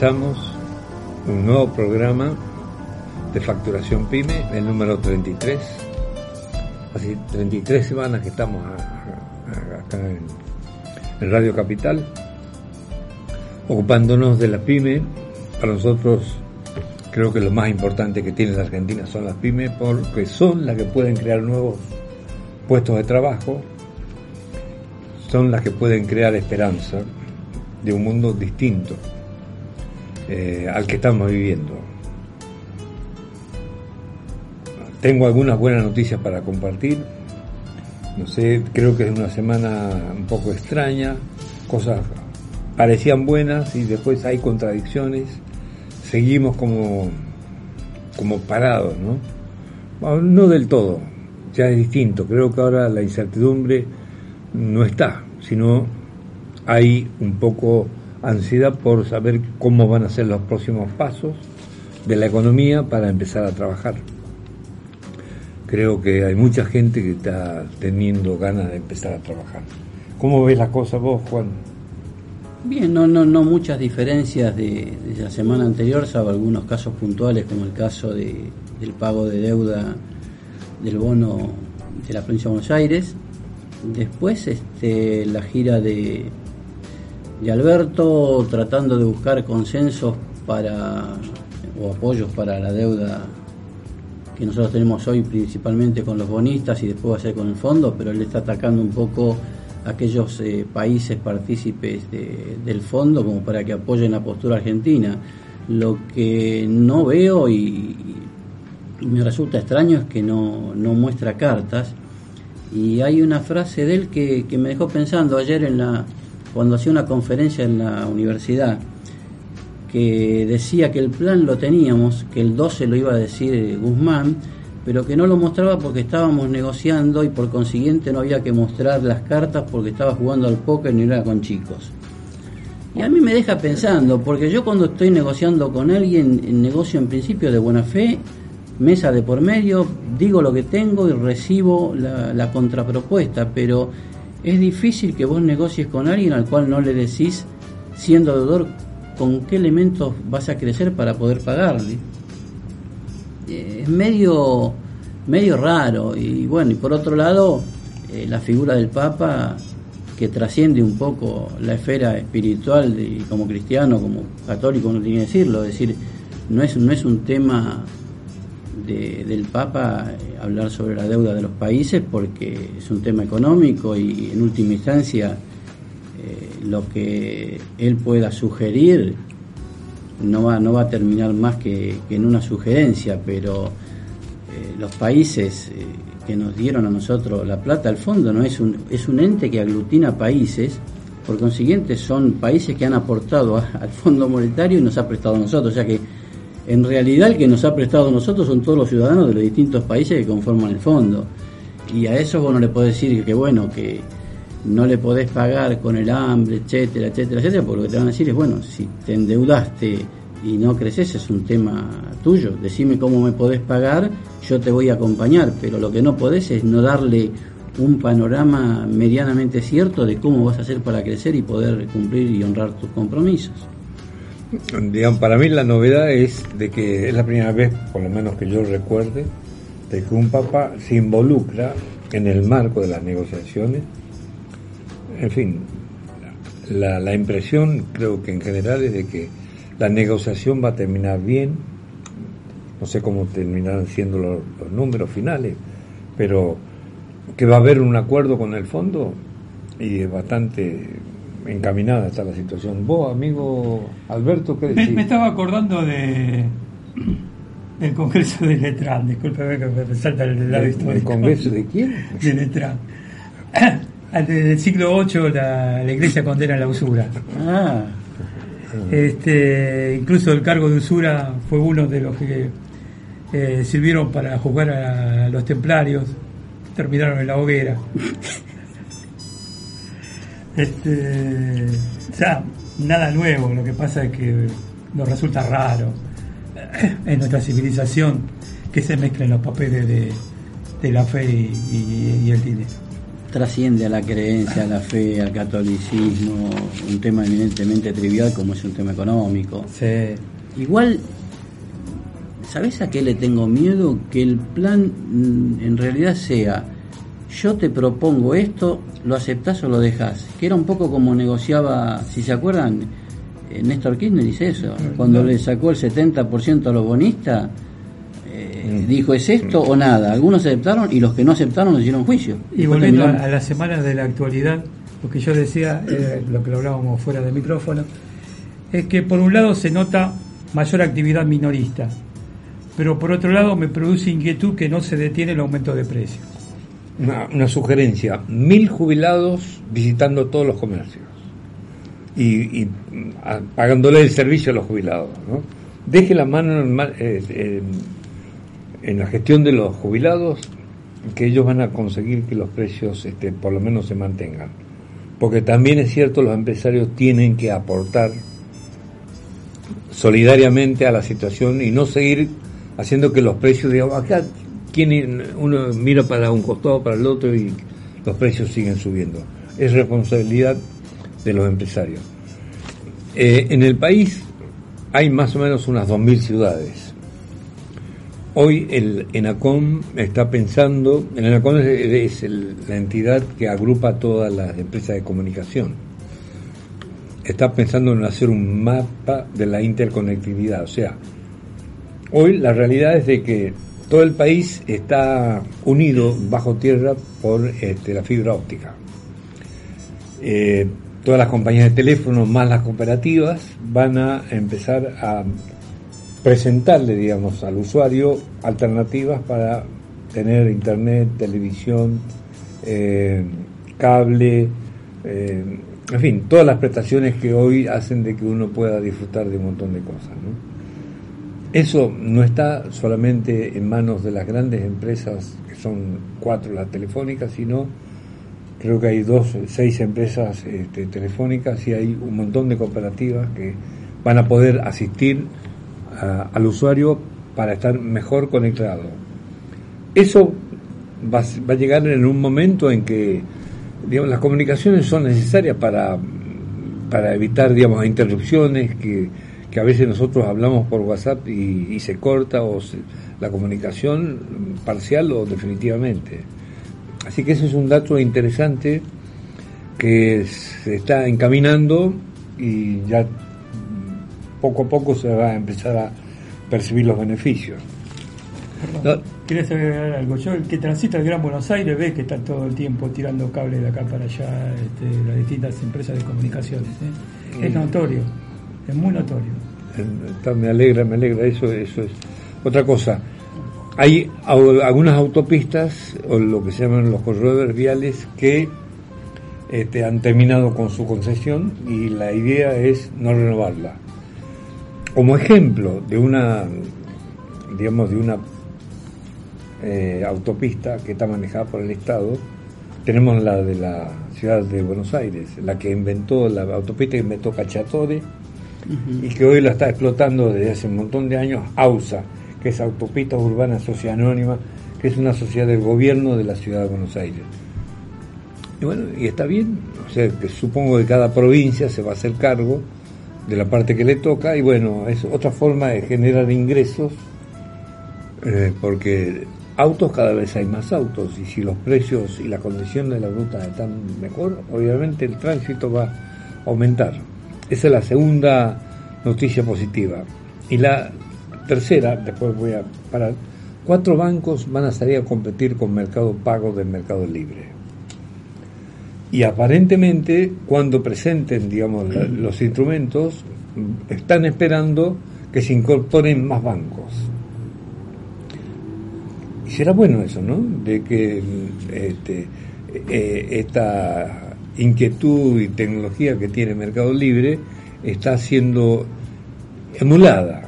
Empezamos un nuevo programa de facturación PYME, el número 33. Así, 33 semanas que estamos acá en, Radio Capital, ocupándonos de la PYME. Para nosotros, creo que lo más importante que tiene la Argentina son las PYME, porque son las que pueden crear nuevos puestos de trabajo, son las que pueden crear esperanza de un mundo distinto eh, al que estamos viviendo. Tengo algunas buenas noticias para compartir. No sé, creo que es una semana un poco extraña. Cosas parecían buenas y después hay contradicciones. Seguimos como, como parados, ¿no? Bueno, no del todo, ya es distinto. Creo que ahora la incertidumbre no está, sino hay un poco ansiedad por saber cómo van a ser los próximos pasos de la economía para empezar a trabajar. Creo que hay mucha gente que está teniendo ganas de empezar a trabajar. ¿Cómo ves las cosas vos, Juan? Bien, no, no, no muchas diferencias de, la semana anterior, salvo algunos casos puntuales, como el caso de, del pago de deuda del bono de la provincia de Buenos Aires. Después, este, la gira de, de Alberto tratando de buscar consensos para o apoyos para la deuda que nosotros tenemos hoy principalmente con los bonistas y después va a ser con el fondo, pero él está atacando un poco aquellos eh, países partícipes de- del fondo como para que apoyen la postura argentina. Lo que no veo y, y me resulta extraño es que no, no muestra cartas y hay una frase de él que, que me dejó pensando ayer en la cuando hacía una conferencia en la universidad que decía que el plan lo teníamos, que el 12 lo iba a decir Guzmán, pero que no lo mostraba porque estábamos negociando y por consiguiente no había que mostrar las cartas porque estaba jugando al póker no era con chicos. Y a mí me deja pensando, porque yo cuando estoy negociando con alguien, negocio en principio de buena fe, mesa de por medio, digo lo que tengo y recibo la, la contrapropuesta, pero es difícil que vos negocies con alguien al cual no le decís, siendo deudor, con qué elementos vas a crecer para poder pagarle. Eh, Es medio, medio raro y bueno, y por otro lado, eh, la figura del Papa que trasciende un poco la esfera espiritual de- como cristiano, como católico, no tiene que decirlo, es decir, no es, no es un tema de- del Papa eh, hablar sobre la deuda de los países porque es un tema económico y en última instancia eh, lo que él pueda sugerir no va, no va a terminar más que, en una sugerencia, pero eh, los países que nos dieron a nosotros la plata, al fondo no es un, es un ente que aglutina países, por consiguiente son países que han aportado a- al Fondo Monetario y nos ha prestado a nosotros, o sea que en realidad el que nos ha prestado nosotros son todos los ciudadanos de los distintos países que conforman el fondo. Y a eso vos no le podés decir que bueno, que no le podés pagar con el hambre, etcétera, etcétera, etcétera, porque lo que te van a decir es, bueno, si te endeudaste y no creces es un tema tuyo, decime cómo me podés pagar, yo te voy a acompañar, pero lo que no podés es no darle un panorama medianamente cierto de cómo vas a hacer para crecer y poder cumplir y honrar tus compromisos. Digamos, para mí la novedad es de que es la primera vez, por lo menos que yo recuerde, de que un papa se involucra en el marco de las negociaciones. En fin, la, la impresión creo que en general es de que la negociación va a terminar bien, no sé cómo terminarán siendo los, los números finales, pero que va a haber un acuerdo con el fondo y es bastante encaminada está la situación. Vos, amigo Alberto, ¿qué decís? Me, me estaba acordando de del Congreso de Letrán, discúlpeme que me salta el lado ¿El, histórico. el Congreso de quién? De Letrán. Desde el siglo VIII la, la Iglesia condena la usura. Ah, Este, incluso el cargo de usura fue uno de los que eh, sirvieron para juzgar a los templarios, terminaron en la hoguera. Este, sea, nada nuevo, lo que pasa es que nos resulta raro en nuestra civilización que se mezclen los papeles de, de la fe y, y- y el dinero. trasciende a la creencia, a la fe, al catolicismo, un tema eminentemente trivial como es un tema económico. Igual, ¿sabes a qué le tengo miedo? Que el plan mm, en realidad sea, yo te propongo esto, lo aceptás o lo dejás. Que era un poco como negociaba, si se acuerdan, eh, Néstor Kirchner dice eso, cuando le sacó el 70% a los bonistas, eh, dijo es esto o nada. Algunos aceptaron y los que no aceptaron le hicieron juicio. Y Después volviendo terminaron- a las semanas de la actualidad, lo que yo decía, eh, lo que lo hablábamos fuera del micrófono, es que por un lado se nota mayor actividad minorista, pero por otro lado me produce inquietud que no se detiene el aumento de precios. Una, una sugerencia, mil jubilados visitando todos los comercios y, pagándole el servicio a los jubilados. ¿no? Deje la mano en, ma- eh, eh, en la gestión de los jubilados, que ellos van a conseguir que los precios este, por lo menos se mantengan. Porque también es cierto, los empresarios tienen que aportar solidariamente a la situación y no seguir haciendo que los precios, digamos, acá uno mira para un costado, para el otro y los precios siguen subiendo. Es responsabilidad de los empresarios. Eh, en el país hay más o menos unas 2.000 ciudades. Hoy el ENACOM está pensando, el ENACOM es, la entidad que agrupa todas las empresas de comunicación. Está pensando en hacer un mapa de la interconectividad. O sea, hoy la realidad es de que todo el país está unido bajo tierra por este, la fibra óptica. Eh, todas las compañías de teléfono más las cooperativas van a empezar a presentarle, digamos, al usuario alternativas para tener internet, televisión, eh, cable, eh, en fin, todas las prestaciones que hoy hacen de que uno pueda disfrutar de un montón de cosas. Eso no está solamente en manos de las grandes empresas, que son cuatro las telefónicas, sino creo que hay dos, seis empresas este, telefónicas y hay un montón de cooperativas que van a poder asistir a- al usuario para estar mejor conectado. Eso va, va a llegar en un momento en que digamos, las comunicaciones son necesarias para, para evitar digamos, interrupciones que, que a veces nosotros hablamos por WhatsApp y, y se corta o se- la comunicación parcial o definitivamente. Así que ese es un dato interesante que se está encaminando y ya poco a poco se va a empezar a percibir los beneficios. No, ¿Querés agregar algo? Yo, el que transita el Gran Buenos Aires ve que están todo el tiempo tirando cables de acá para allá este, las distintas empresas de comunicaciones. ¿eh? Es notorio, es muy notorio. Eh, me alegra, me alegra, eso, eso es. Otra cosa, hay algunas autopistas, o lo que se llaman los corredores viales, que este, han terminado con su concesión y la idea es no renovarla. Como ejemplo de una, digamos, de una eh, autopista que está manejada por el Estado. Tenemos la de la ciudad de Buenos Aires, la que inventó la autopista que inventó Cacciatore y que hoy la está explotando desde hace un montón de años AUSA, que es Autopista Urbana Sociedad Anónima, que es una sociedad del gobierno de la ciudad de Buenos Aires. Y bueno, y está bien, o sea, que supongo que cada provincia se va a hacer cargo de la parte que le toca y bueno, es otra forma de generar ingresos eh, porque autos cada vez hay más autos y si los precios y la condición de la ruta están mejor, obviamente el tránsito va a aumentar. Esa es la segunda noticia positiva. Y la tercera, después voy a parar, cuatro bancos van a salir a competir con Mercado Pago del Mercado Libre. Y aparentemente, cuando presenten, digamos, los instrumentos, están esperando que se incorporen más bancos. Y será bueno eso, ¿no? De que este, eh, esta inquietud y tecnología que tiene Mercado Libre está siendo emulada.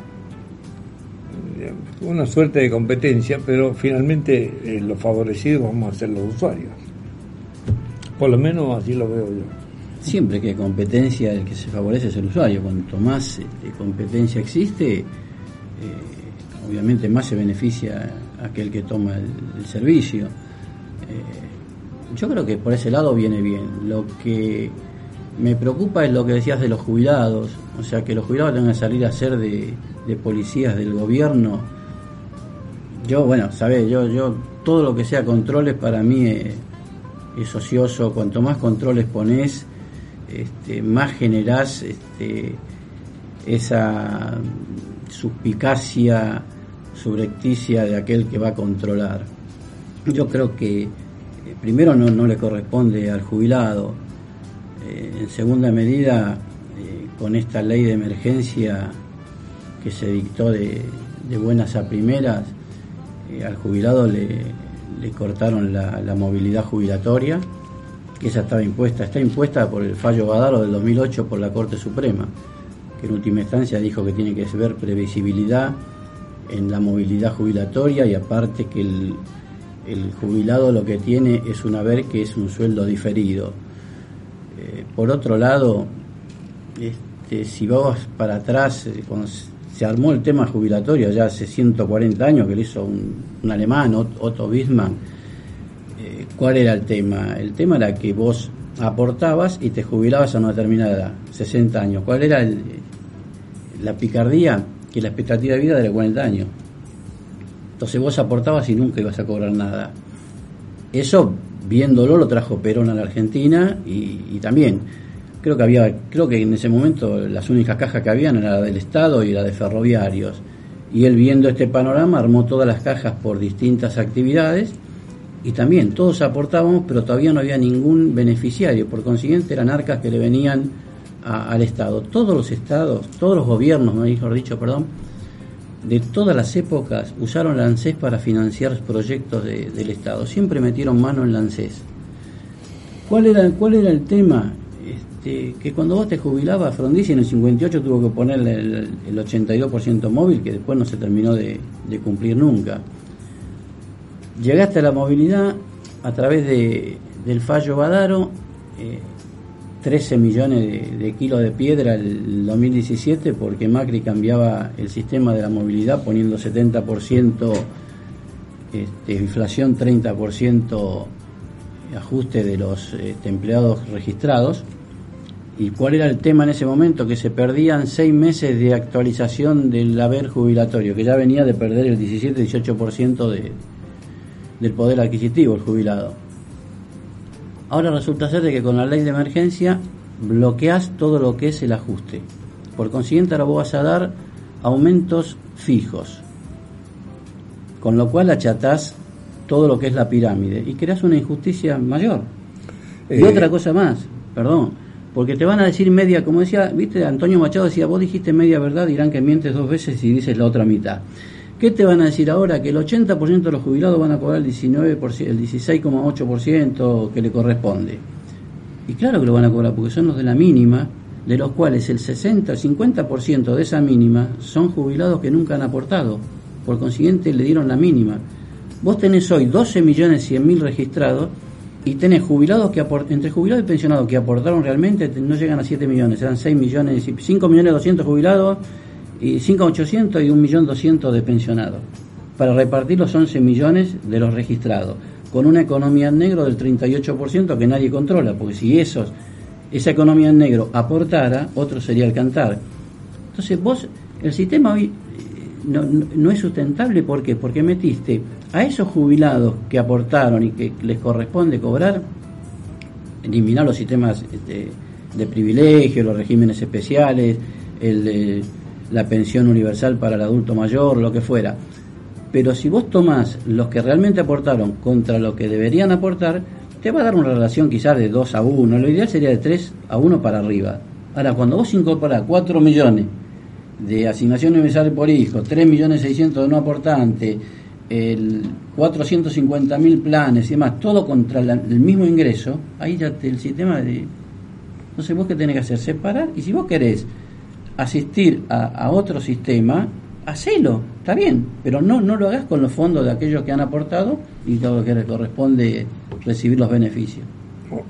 Una suerte de competencia, pero finalmente eh, los favorecidos vamos a ser los usuarios. Por lo menos así lo veo yo. Siempre que hay competencia, el que se favorece es el usuario. Cuanto más este, competencia existe, eh, obviamente más se beneficia aquel que toma el, servicio. Eh, yo creo que por ese lado viene bien. Lo que me preocupa es lo que decías de los jubilados, o sea, que los jubilados tengan que salir a ser de, policías del gobierno. Yo, bueno, sabes, yo, yo todo lo que sea controles para mí es es ocioso, cuanto más controles pones, este, más generás este, esa suspicacia subrepticia de aquel que va a controlar. Yo creo que primero no, le corresponde al jubilado, eh, en segunda medida, eh, con esta ley de emergencia que se dictó de, buenas a primeras, al jubilado le, cortaron la, movilidad jubilatoria, que esa estaba impuesta, está impuesta por el fallo Badalo del 2008 por la Corte Suprema, que en última instancia dijo que tiene que ver previsibilidad en la movilidad jubilatoria y aparte que el, jubilado lo que tiene es un haber que es un sueldo diferido. Eh, por otro lado, este, si vamos para atrás, eh, cuando se armó el tema jubilatorio ya hace 140 años que lo hizo un, alemán, Otto Bismarck. Eh, ¿Cuál era el tema? El tema era que vos aportabas y te jubilabas a una determinada edad, 60 años. ¿Cuál era la picardía? Que la expectativa de vida era de 40 años. Entonces vos aportabas y nunca ibas a cobrar nada. Eso, viéndolo, lo trajo Perón a la Argentina y también creo que había, creo que en ese momento las únicas cajas que habían era la del Estado y la de ferroviarios. Y él viendo este panorama armó todas las cajas por distintas actividades y también todos aportábamos, pero todavía no había ningún beneficiario. Por consiguiente eran arcas que le venían al Estado. Todos los estados, todos los gobiernos, mejor dicho, perdón, de todas las épocas usaron el ANSES para financiar proyectos del Estado. Siempre metieron mano en el ANSES. ¿Cuál era, ¿Cuál era el tema? Este, que cuando vos te jubilabas, Frondizi en el 58 tuvo que ponerle el, 82% móvil, que después no se terminó de, cumplir nunca. Llegaste a la movilidad a través de, del fallo Badaro, 13 eh, millones de, kilos de piedra el 2017, porque Macri cambiaba el sistema de la movilidad poniendo 70% este, inflación, 30% ajuste de los este, empleados registrados ¿Y cuál era el tema en ese momento? Que se perdían seis meses de actualización del haber jubilatorio, que ya venía de perder el 17-18% de, del poder adquisitivo el jubilado. Ahora resulta ser de que con la ley de emergencia bloqueas todo lo que es el ajuste. Por consiguiente ahora vos vas a dar aumentos fijos, con lo cual achatás todo lo que es la pirámide y creas una injusticia mayor. y eh, otra cosa más, perdón, porque te van a decir media, como decía, viste, Antonio Machado decía, vos dijiste media verdad, dirán que mientes dos veces y dices la otra mitad. ¿Qué te van a decir ahora? Que el 80% de los jubilados van a cobrar el 19%, el 16,8% que le corresponde. Y claro que lo van a cobrar porque son los de la mínima, de los cuales el 60, el 50% de esa mínima son jubilados que nunca han aportado. Por consiguiente le dieron la mínima. vos tenés hoy 12 millones 100 mil registrados y tenés jubilados que entre jubilados y pensionados que aportaron realmente no llegan a 7 millones, eran 6 millones, 5 millones 200 jubilados y 5 800 y 1 millón 200 de pensionados para repartir los 11 millones de los registrados con una economía en negro del 38% que nadie controla, porque si esos, esa economía en negro aportara, otro sería el cantar. Entonces vos, el sistema hoy no, no, es sustentable, ¿por qué? Porque metiste a esos jubilados que aportaron y que les corresponde cobrar, eliminar los sistemas este, de privilegio, los regímenes especiales, el la pensión universal para el adulto mayor, lo que fuera. Pero si vos tomás los que realmente aportaron contra lo que deberían aportar, te va a dar una relación quizás de 2 a 1. Lo ideal sería de 3 a 1 para arriba. Ahora, cuando vos incorporás 4 millones de asignación universal por hijo, 3 millones 600 de no aportante, el 450 mil planes y demás, todo contra el mismo ingreso, ahí ya te, el sistema de... Entonces vos qué tenés que hacer, separar, y si vos querés asistir a, otro sistema, hacelo, está bien, pero no, no lo hagas con los fondos de aquellos que han aportado y todo lo que le corresponde recibir los beneficios.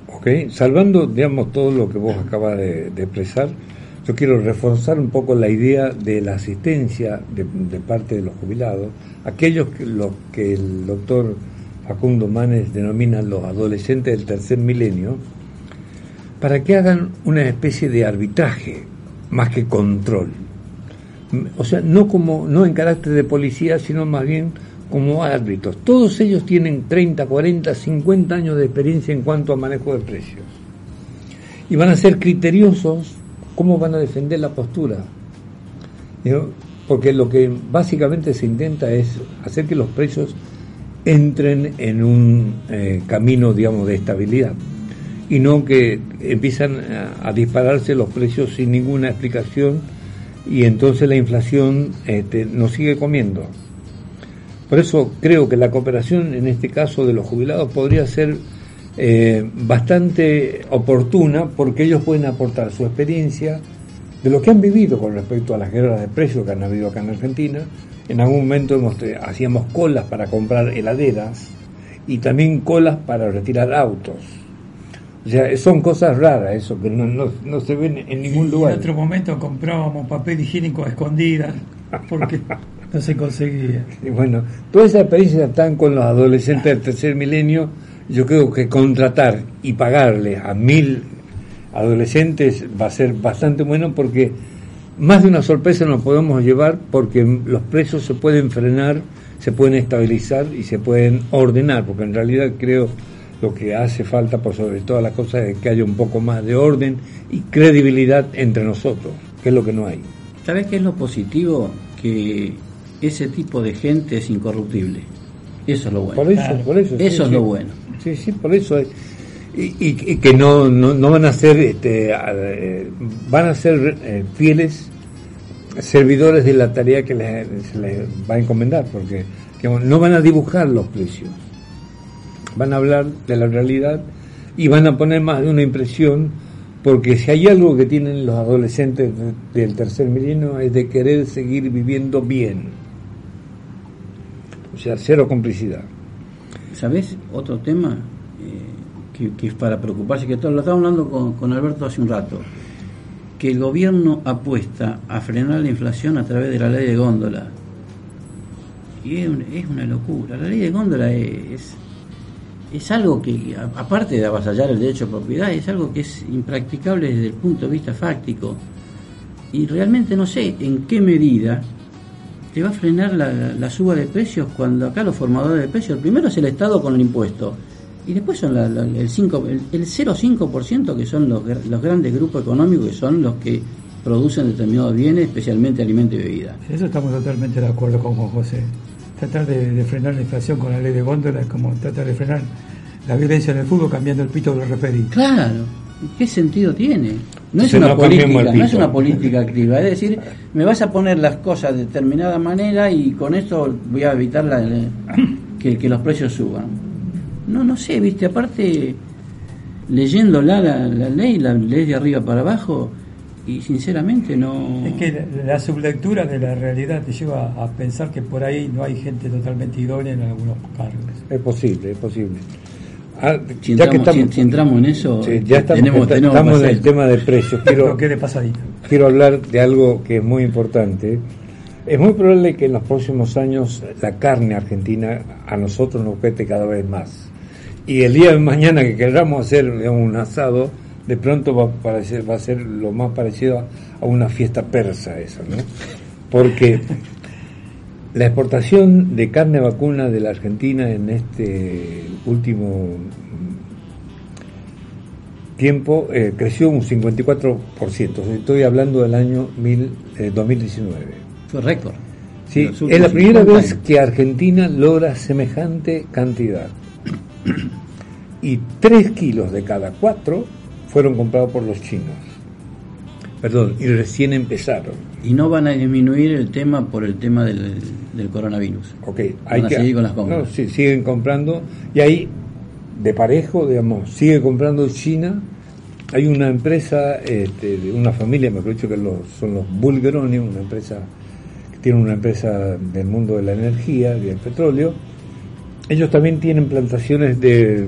Ok, salvando, digamos, todo lo que vos acabas de, expresar, yo quiero reforzar un poco la idea de la asistencia de, parte de los jubilados, aquellos que, los que el doctor Facundo Manes denomina los adolescentes del tercer milenio, para que hagan una especie de arbitraje más que control. O sea, no como no en carácter de policía, sino más bien como árbitros. Todos ellos tienen 30, 40, 50 años de experiencia en cuanto a manejo de precios. Y van a ser criteriosos cómo van a defender la postura. Porque lo que básicamente se intenta es hacer que los precios entren en un eh, camino, digamos, de estabilidad y no que empiezan a, dispararse los precios sin ninguna explicación y entonces la inflación este, nos sigue comiendo. Por eso creo que la cooperación en este caso de los jubilados podría ser eh, bastante oportuna porque ellos pueden aportar su experiencia de lo que han vivido con respecto a las guerras de precios que han habido acá en Argentina. En algún momento hemos, hacíamos colas para comprar heladeras y también colas para retirar autos o sea, son cosas raras eso, que no, no, se ven en ningún lugar. En otro momento comprábamos papel higiénico a escondidas porque no se conseguía. Y bueno, todas esas experiencias están con los adolescentes del tercer milenio. Yo creo que contratar y pagarle a mil adolescentes va a ser bastante bueno porque más de una sorpresa nos podemos llevar porque los precios se pueden frenar, se pueden estabilizar y se pueden ordenar, porque en realidad creo lo que hace falta, por sobre todas las cosas, es que haya un poco más de orden y credibilidad entre nosotros, que es lo que no hay. ¿Sabes qué es lo positivo? Que ese tipo de gente es incorruptible. Eso es lo bueno. Por eso, por eso. Eso es lo bueno. Sí, sí, por eso. Y, que no, no, van a ser, este, eh, van a ser eh, fieles servidores de la tarea que se les va a encomendar, porque no van a dibujar los precios van a hablar de la realidad y van a poner más de una impresión, porque si hay algo que tienen los adolescentes del tercer milenio es de querer seguir viviendo bien. O sea, cero complicidad. ¿Sabes? Otro tema eh, que, es para preocuparse, que todo, lo estaba hablando con, con Alberto hace un rato, que el gobierno apuesta a frenar la inflación a través de la ley de góndola. Y es una locura. La ley de góndola es, es algo que, aparte de avasallar el derecho de propiedad, es algo que es impracticable desde el punto de vista fáctico. Y realmente no sé en qué medida te va a frenar la, suba de precios cuando acá los formadores de precios, el primero es el Estado con el impuesto, y después son el, 5, el, 0,5% que son los, los grandes grupos económicos que son los que producen determinados bienes, especialmente alimentos y bebidas. Eso estamos totalmente de acuerdo con Juan José tratar de, frenar la inflación con la ley de góndola es como tratar de frenar la violencia en el fútbol cambiando el pito de los referidos. Claro, ¿qué sentido tiene? No es, una política, no es una política activa, es decir, me vas a poner las cosas de determinada manera y con esto voy a evitar la, que, que, los precios suban. No, no sé, viste, aparte, leyéndola la, la ley, la ley de arriba para abajo, y sinceramente no... Es que la, la sublectura de la realidad te lleva a pensar que por ahí no hay gente totalmente idónea en algunos cargos. Es posible, es posible. Ah, Si ya que entramos, estamos, si- si entramos en eso, sí, ya estamos, tenemos, está- tenemos estamos en que el tema de precios. Quiero, que quiero hablar de algo que es muy importante. Es muy probable que en los próximos años la carne argentina a nosotros nos cueste cada vez más. Y el día de mañana que queramos hacer digamos, un asado, de pronto va a, parecer, va a ser lo más parecido a, una fiesta persa eso, ¿no? Porque la exportación de carne vacuna de la Argentina en este último tiempo eh, creció un 54%. Estoy hablando del año mil, eh, 2019. Fue récord. Sí, es la primera 50 vez años. que Argentina logra semejante cantidad. Y 3 kilos de cada 4 fueron comprados por los chinos. Perdón, y recién empezaron. Y no van a disminuir el tema por el tema del, del coronavirus. Ok, hay Van a que. seguir con las compras. No, sí, siguen comprando. Y ahí, de parejo, digamos, sigue comprando China. Hay una empresa, este, de una familia, mejor dicho, que los, son los Bulgaroni, una empresa que tiene una empresa del mundo de la energía, del petróleo. Ellos también tienen plantaciones de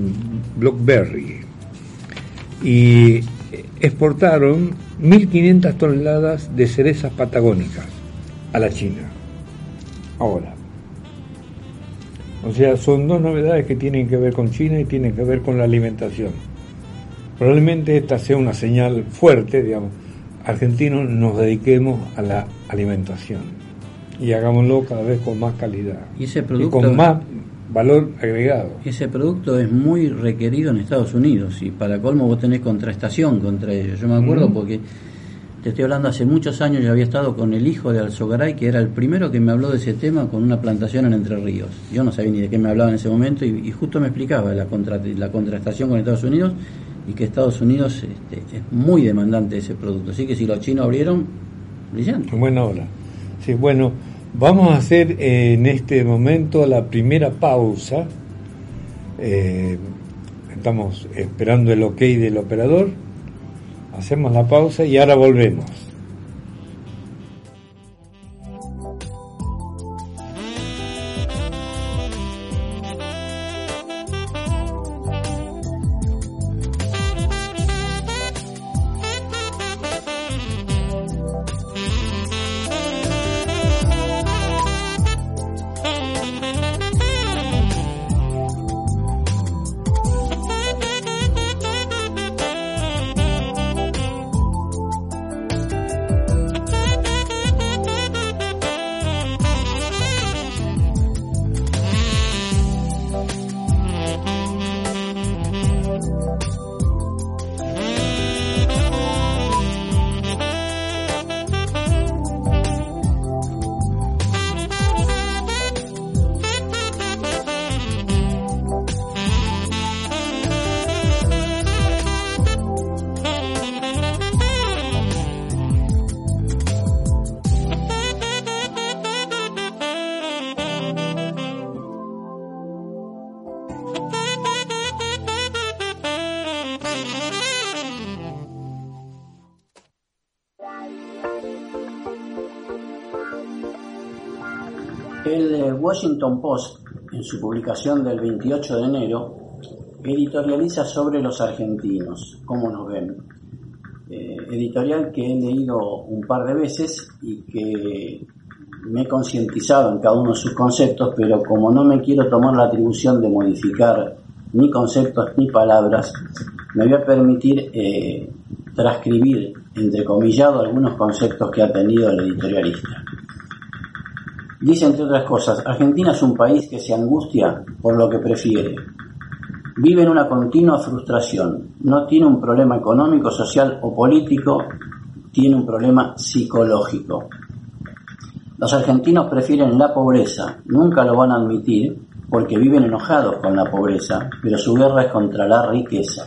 Blackberry. Y exportaron 1.500 toneladas de cerezas patagónicas a la China. Ahora. O sea, son dos novedades que tienen que ver con China y tienen que ver con la alimentación. Probablemente esta sea una señal fuerte, digamos, argentinos nos dediquemos a la alimentación y hagámoslo cada vez con más calidad Y ese y producto, con más valor agregado. ese producto es muy requerido en Estados Unidos y para colmo vos tenés contraestación contra ellos. Yo me acuerdo porque te estoy hablando hace muchos años, yo había estado con el hijo de Alzogaray, que era el primero que me habló de ese tema con una plantación en Entre Ríos. Yo no sabía ni de qué me hablaba en ese momento y, y justo me explicaba la, contra, la contrastación con Estados Unidos y que Estados Unidos este, es muy demandante de ese producto. Así que si los chinos abrieron, brillante. En buena hora. Sí, bueno, vamos a hacer eh, en este momento la primera pausa. Eh, estamos esperando el ok del operador. Hacemos la pausa y ahora volvemos. Post, en su publicación del 28 de enero, editorializa sobre los argentinos, cómo nos ven. Eh, editorial que he leído un par de veces y que me he concientizado en cada uno de sus conceptos, pero como no me quiero tomar la atribución de modificar ni conceptos ni palabras, me voy a permitir eh, transcribir, entrecomillado, algunos conceptos que ha tenido el editorialista. Dice, entre otras cosas, Argentina es un país que se angustia por lo que prefiere. Vive en una continua frustración. No tiene un problema económico, social o político, tiene un problema psicológico. Los argentinos prefieren la pobreza, nunca lo van a admitir porque viven enojados con la pobreza, pero su guerra es contra la riqueza.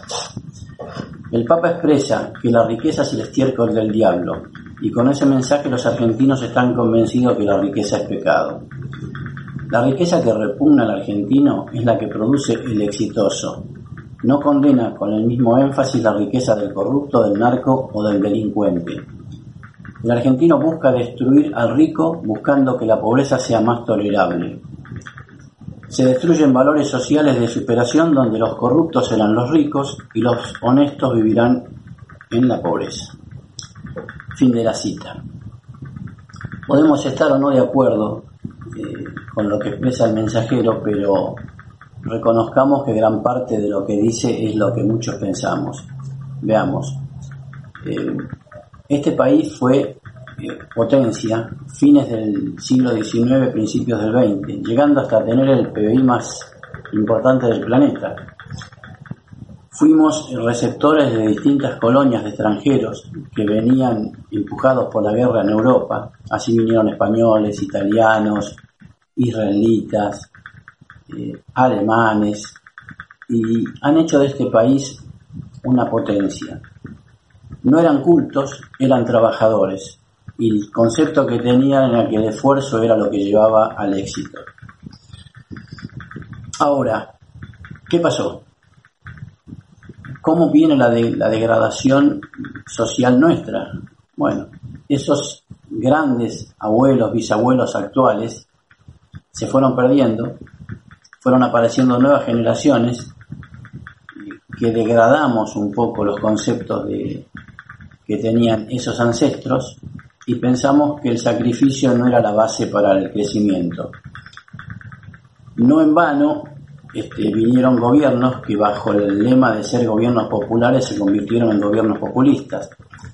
El Papa expresa que la riqueza es el estiércol del diablo, y con ese mensaje los argentinos están convencidos que la riqueza es pecado. La riqueza que repugna al argentino es la que produce el exitoso. No condena con el mismo énfasis la riqueza del corrupto, del narco o del delincuente. El argentino busca destruir al rico buscando que la pobreza sea más tolerable. Se destruyen valores sociales de superación donde los corruptos serán los ricos y los honestos vivirán en la pobreza. Fin de la cita. Podemos estar o no de acuerdo eh, con lo que expresa el mensajero, pero reconozcamos que gran parte de lo que dice es lo que muchos pensamos. Veamos, eh, este país fue eh, potencia fines del siglo XIX, principios del XX, llegando hasta tener el PBI más importante del planeta. Fuimos receptores de distintas colonias de extranjeros que venían empujados por la guerra en Europa. Así vinieron españoles, italianos, israelitas, eh, alemanes, y han hecho de este país una potencia. No eran cultos, eran trabajadores, y el concepto que tenían era que el esfuerzo era lo que llevaba al éxito. Ahora, ¿qué pasó? ¿Cómo viene la, de, la degradación social nuestra? Bueno, esos grandes abuelos, bisabuelos actuales se fueron perdiendo, fueron apareciendo nuevas generaciones que degradamos un poco los conceptos que tenían esos ancestros y pensamos que el sacrificio no era la base para el crecimiento. No en vano vinieron gobiernos que bajo el lema de ser gobiernos populares se convirtieron en gobiernos populistas.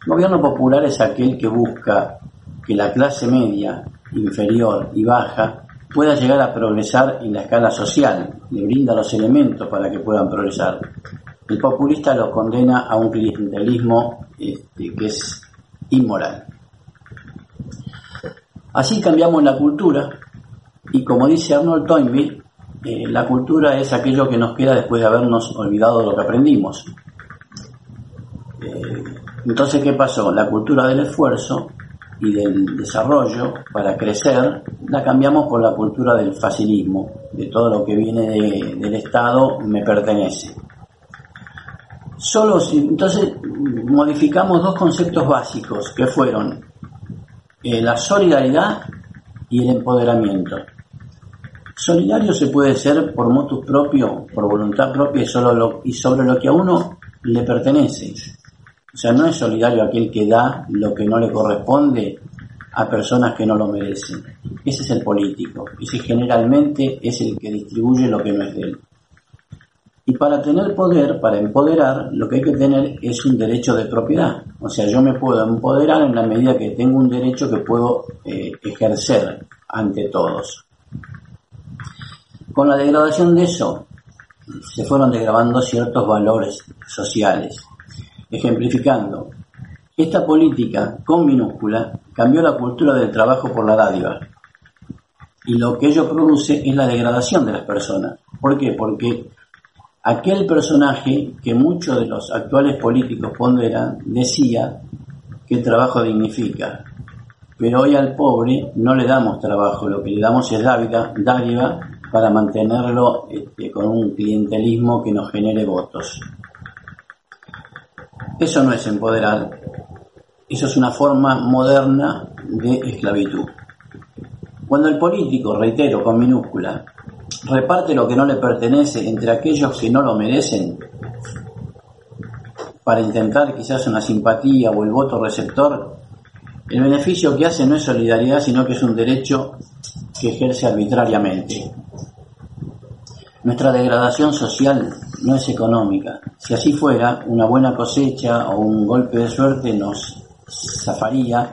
gobierno popular es aquel que busca que la clase media, inferior y baja pueda llegar a progresar en la escala social, le brinda los elementos para que puedan progresar. El populista los condena a un clientelismo este, que es inmoral. Así cambiamos la cultura y como dice Arnold Toynbee, eh, la cultura es aquello que nos queda después de habernos olvidado de lo que aprendimos. Eh, entonces, ¿qué pasó? La cultura del esfuerzo y del desarrollo para crecer, la cambiamos por la cultura del facilismo, de todo lo que viene del Estado me pertenece. Solo si, entonces modificamos dos conceptos básicos que fueron eh, la solidaridad y el empoderamiento. Solidario se puede ser por motus propio, por voluntad propia y, solo y sobre lo que a uno le pertenece. O sea, no es solidario aquel que da lo que no le corresponde a personas que no lo merecen. Ese es el político. Ese generalmente es el que distribuye lo que no es de él. Y para tener poder, para empoderar, lo que hay que tener es un derecho de propiedad. O sea, yo me puedo empoderar en la medida que tengo un derecho que puedo eh, ejercer ante todos. Con la degradación de eso, se fueron degradando ciertos valores sociales. Ejemplificando, esta política con minúscula cambió la cultura del trabajo por la dádiva. Y lo que ello produce es la degradación de las personas. ¿Por qué? Porque aquel personaje que muchos de los actuales políticos ponderan decía que el trabajo dignifica. Pero hoy al pobre no le damos trabajo, lo que le damos es dádiva, dádiva para mantenerlo este, con un clientelismo que nos genere votos. Eso no es empoderar, eso es una forma moderna de esclavitud. Cuando el político, reitero con minúscula, reparte lo que no le pertenece entre aquellos que no lo merecen, para intentar quizás una simpatía o el voto receptor, el beneficio que hace no es solidaridad, sino que es un derecho que ejerce arbitrariamente. Nuestra degradación social no es económica. Si así fuera, una buena cosecha o un golpe de suerte nos zafaría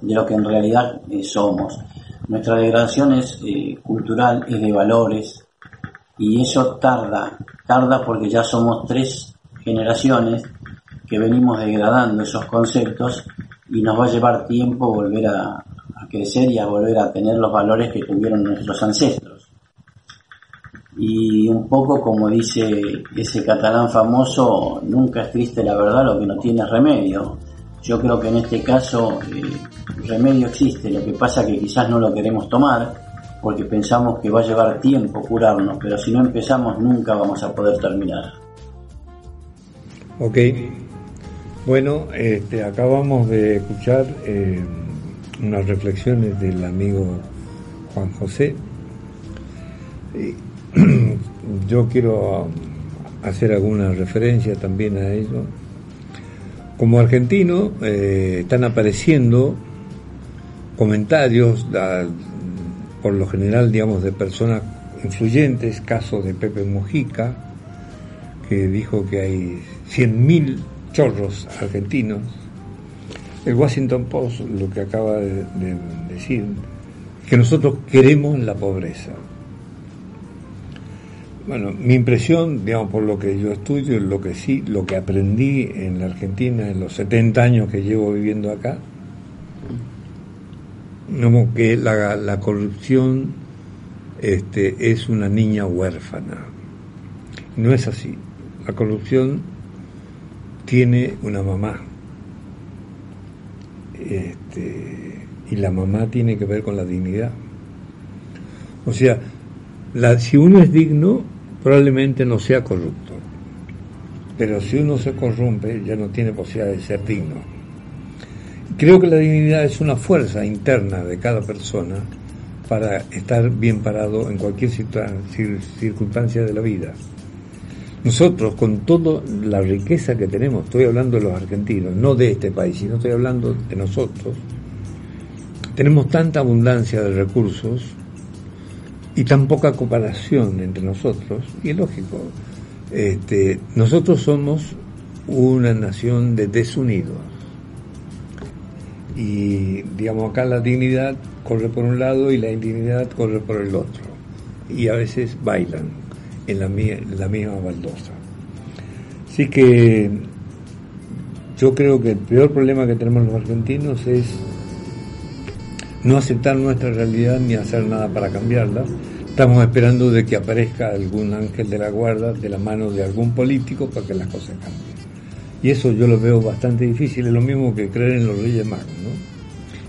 de lo que en realidad eh, somos. Nuestra degradación es eh, cultural, es de valores y eso tarda, tarda porque ya somos tres generaciones que venimos degradando esos conceptos y nos va a llevar tiempo volver a, crecer y a volver a tener los valores que tuvieron nuestros ancestros y un poco como dice ese catalán famoso, nunca es triste la verdad, lo que no tiene remedio. Yo creo que en este caso eh, remedio existe, lo que pasa que quizás no lo queremos tomar porque pensamos que va a llevar tiempo curarnos, pero si no empezamos nunca vamos a poder terminar. Ok, Bueno, este, acabamos de escuchar eh, unas reflexiones del amigo Juan José. Yo quiero hacer alguna referencia también a ello. Como argentino eh, están apareciendo comentarios, da- por lo general, digamos, de personas influyentes, caso de Pepe Mujica, que dijo que hay 100.000 chorros argentinos. El Washington Post lo que acaba de, de decir, que nosotros queremos la pobreza. Bueno, mi impresión, digamos, por lo que yo estudio, lo que sí, lo que aprendí en la Argentina en los 70 años que llevo viviendo acá, como que la, la corrupción este, es una niña huérfana. No es así. La corrupción tiene una mamá. Este, y la mamá tiene que ver con la dignidad. O sea, la- si uno es digno, probablemente no sea corrupto. Pero si uno se corrompe, ya no tiene posibilidad de ser digno. Creo que la dignidad es una fuerza interna de cada persona para estar bien parado en cualquier circun- cir- circunstancia de la vida. Nosotros, con toda la riqueza que tenemos, estoy hablando de los argentinos, no de este país, sino estoy hablando de nosotros, tenemos tanta abundancia de recursos y tan poca cooperación entre nosotros, y es lógico, este, nosotros somos una nación de desunidos. Y digamos acá la dignidad corre por un lado y la indignidad corre por el otro. Y a veces bailan en la, la misma baldosa. Así que yo creo que el peor problema que tenemos los argentinos es no aceptar nuestra realidad ni hacer nada para cambiarla. Estamos esperando de que aparezca algún ángel de la guarda de la mano de algún político para que las cosas cambien. Y eso yo lo veo bastante difícil, es lo mismo que creer en los Reyes Magos, ¿no?